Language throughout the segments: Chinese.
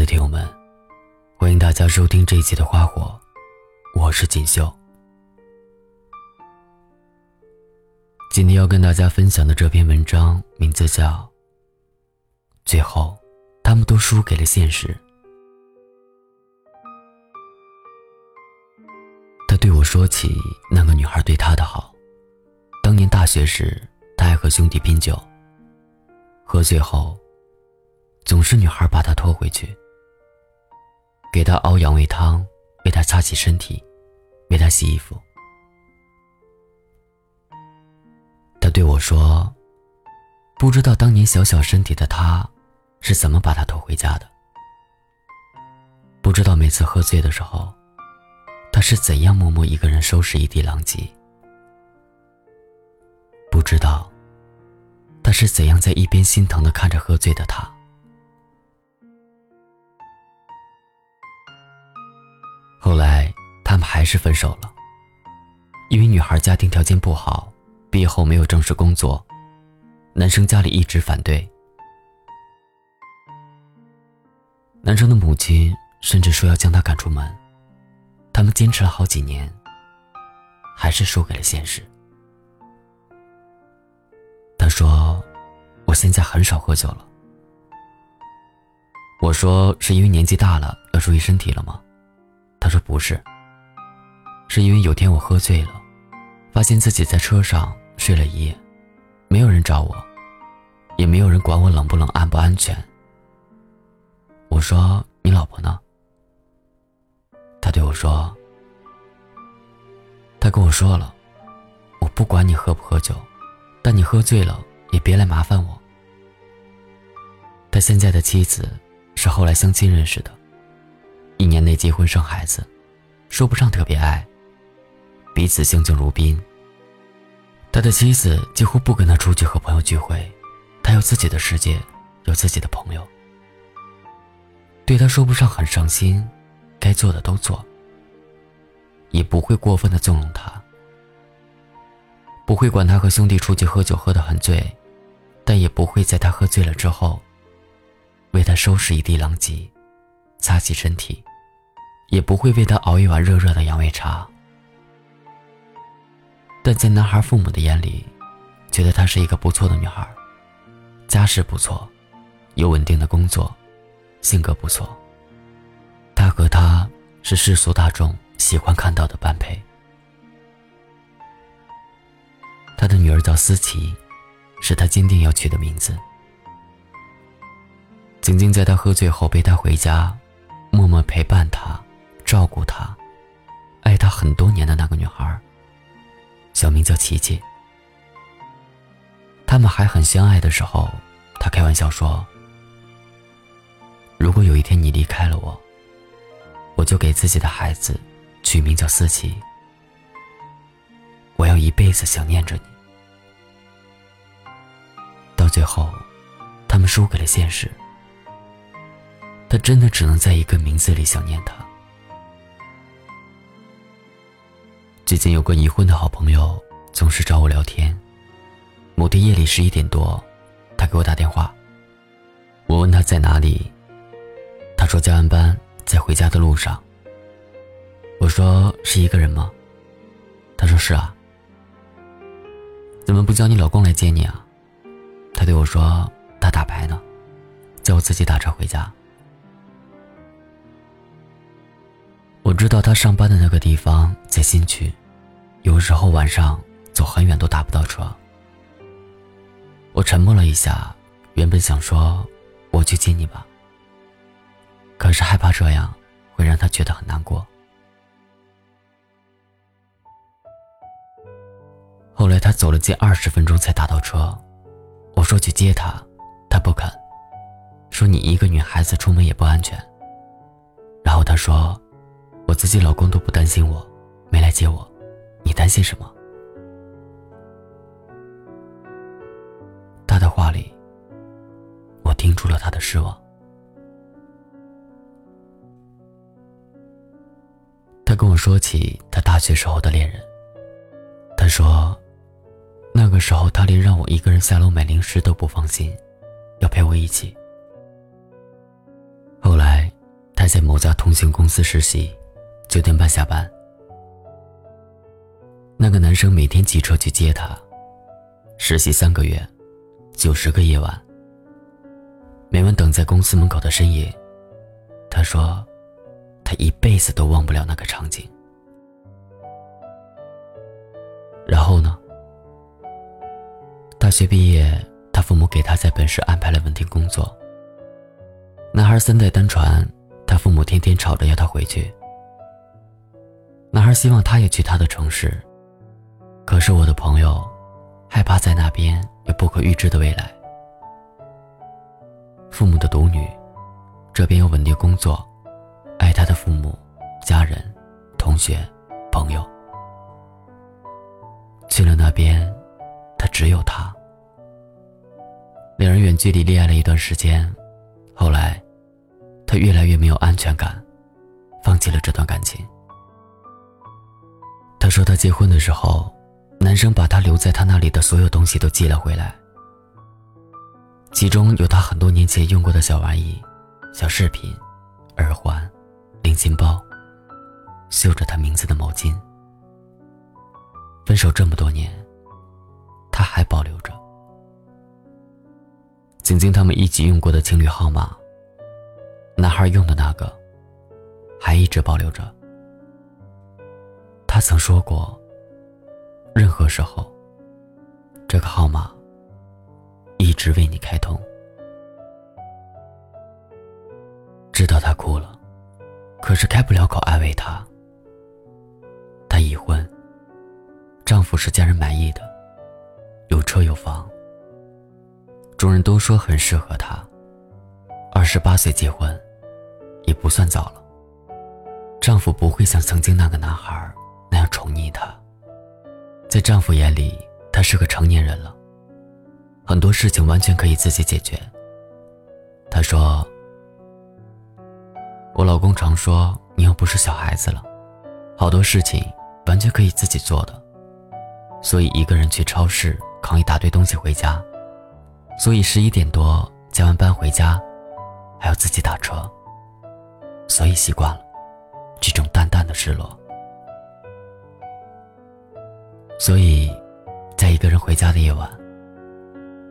的听友们，欢迎大家收听这一期的《花火》，我是锦绣。今天要跟大家分享的这篇文章名字叫《最后，他们都输给了现实》。他对我说起那个女孩对他的好。当年大学时，他爱和兄弟拼酒，喝醉后，总是女孩把他拖回去，给他熬养胃汤，为他擦洗身体，为他洗衣服。他对我说：“不知道当年小小身体的他，是怎么把他拖回家的？不知道每次喝醉的时候。”他是怎样默默一个人收拾一地狼藉？不知道，他是怎样在一边心疼的看着喝醉的他。后来他们还是分手了，因为女孩家庭条件不好，毕业后没有正式工作，男生家里一直反对，男生的母亲甚至说要将他赶出门。他们坚持了好几年，还是输给了现实。他说：“我现在很少喝酒了。”我说：“是因为年纪大了，要注意身体了吗？”他说：“不是，是因为有天我喝醉了，发现自己在车上睡了一夜，没有人找我，也没有人管我冷不冷、安不安全。”我说：“你老婆呢？”他对我说：“他跟我说了，我不管你喝不喝酒，但你喝醉了也别来麻烦我。”他现在的妻子是后来相亲认识的，一年内结婚生孩子，说不上特别爱，彼此相敬如宾。他的妻子几乎不跟他出去和朋友聚会，他有自己的世界，有自己的朋友，对他说不上很上心。该做的都做，也不会过分的纵容他，不会管他和兄弟出去喝酒喝得很醉，但也不会在他喝醉了之后，为他收拾一地狼藉，擦洗身体，也不会为他熬一碗热热的养胃茶。但在男孩父母的眼里，觉得她是一个不错的女孩，家世不错，有稳定的工作，性格不错。他和她是世俗大众喜欢看到的般配。他的女儿叫思琪，是他坚定要取的名字。曾经在他喝醉后背他回家，默默陪伴他、照顾他、爱他很多年的那个女孩，小名叫琪琪。他们还很相爱的时候，他开玩笑说：“如果有一天你离开了我。”我就给自己的孩子取名叫思琪，我要一辈子想念着你。到最后，他们输给了现实，他真的只能在一个名字里想念他。最近有个已婚的好朋友总是找我聊天，某天夜里十一点多，他给我打电话，我问他在哪里，他说加完班。在回家的路上，我说是一个人吗？他说是啊。怎么不叫你老公来接你啊？他对我说他打牌呢，叫我自己打车回家。我知道他上班的那个地方在新区，有时候晚上走很远都打不到车。我沉默了一下，原本想说我去接你吧。可是害怕这样会让他觉得很难过。后来他走了近二十分钟才打到车，我说去接他，他不肯，说你一个女孩子出门也不安全。然后他说，我自己老公都不担心我，没来接我，你担心什么？他的话里，我听出了他的失望。他跟我说起他大学时候的恋人。他说，那个时候他连让我一个人下楼买零食都不放心，要陪我一起。后来他在某家通信公司实习，九点半下班。那个男生每天骑车去接她，实习三个月，九十个夜晚。每晚等在公司门口的深夜，他说，他一辈子都忘不了那个场景。然后呢？大学毕业，他父母给他在本市安排了稳定工作。男孩三代单传，他父母天天吵着要他回去。男孩希望他也去他的城市。可是我的朋友，害怕在那边有不可预知的未来。父母的独女，这边有稳定工作，爱他的父母、家人、同学、朋友。去了那边，他只有他。两人远距离恋爱了一段时间，后来，他越来越没有安全感，放弃了这段感情。他说他结婚的时候。男生把他留在他那里的所有东西都寄了回来，其中有他很多年前用过的小玩意、小饰品、耳环、零钱包、绣着他名字的毛巾。分手这么多年，他还保留着。曾经他们一起用过的情侣号码，男孩用的那个，还一直保留着。他曾说过。任何时候，这个号码一直为你开通。知道她哭了，可是开不了口安慰她。她已婚，丈夫是家人满意的，有车有房，众人都说很适合她。二十八岁结婚，也不算早了。丈夫不会像曾经那个男孩那样宠溺她。在丈夫眼里，她是个成年人了，很多事情完全可以自己解决。她说：“我老公常说你又不是小孩子了，好多事情完全可以自己做的，所以一个人去超市扛一大堆东西回家，所以十一点多加完班回家，还要自己打车，所以习惯了这种淡淡的失落。”所以，在一个人回家的夜晚，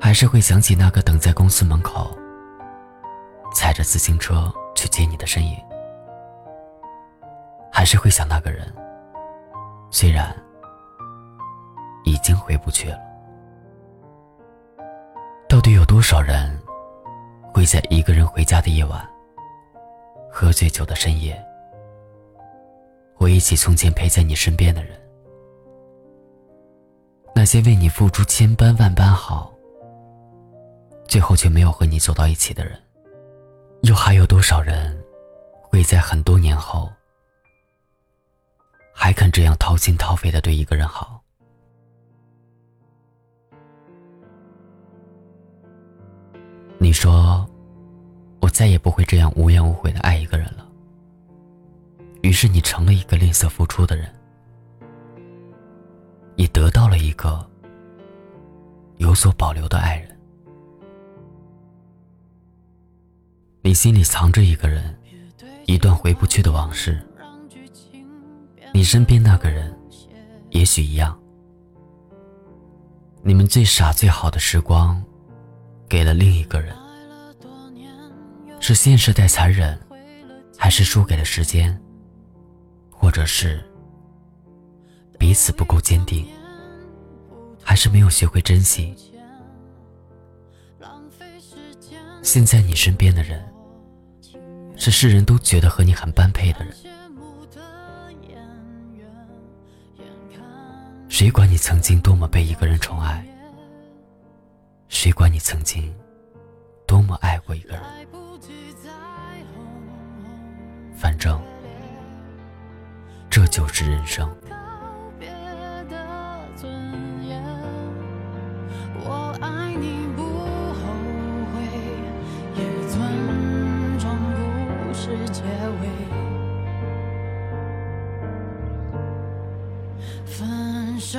还是会想起那个等在公司门口、踩着自行车去接你的身影，还是会想那个人，虽然已经回不去了。到底有多少人会在一个人回家的夜晚，喝醉酒的深夜，回忆起从前陪在你身边的人？那些为你付出千般万般好，最后却没有和你走到一起的人，又还有多少人会在很多年后还肯这样掏心掏肺的对一个人好？你说，我再也不会这样无怨无悔的爱一个人了。于是你成了一个吝啬付出的人。你得到了一个有所保留的爱人，你心里藏着一个人，一段回不去的往事。你身边那个人，也许一样。你们最傻最好的时光，给了另一个人，是现实太残忍，还是输给了时间，或者是？彼此不够坚定，还是没有学会珍惜。现在你身边的人，是世人都觉得和你很般配的人。谁管你曾经多么被一个人宠爱？谁管你曾经多么爱过一个人？反正，这就是人生。尊严。我爱你不后悔也尊重故事结尾。分手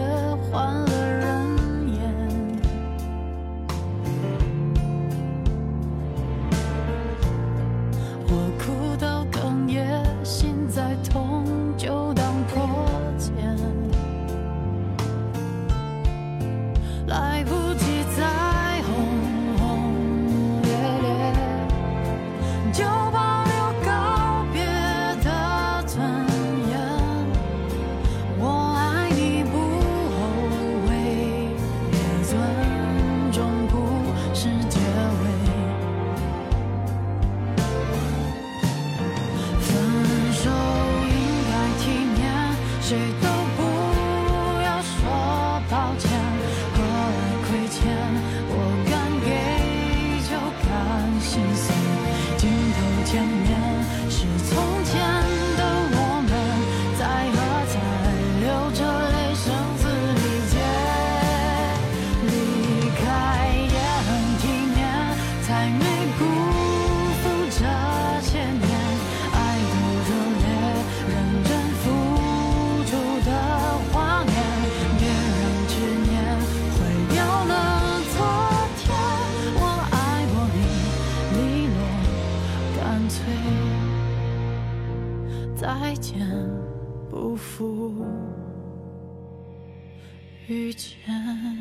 却换了遇见。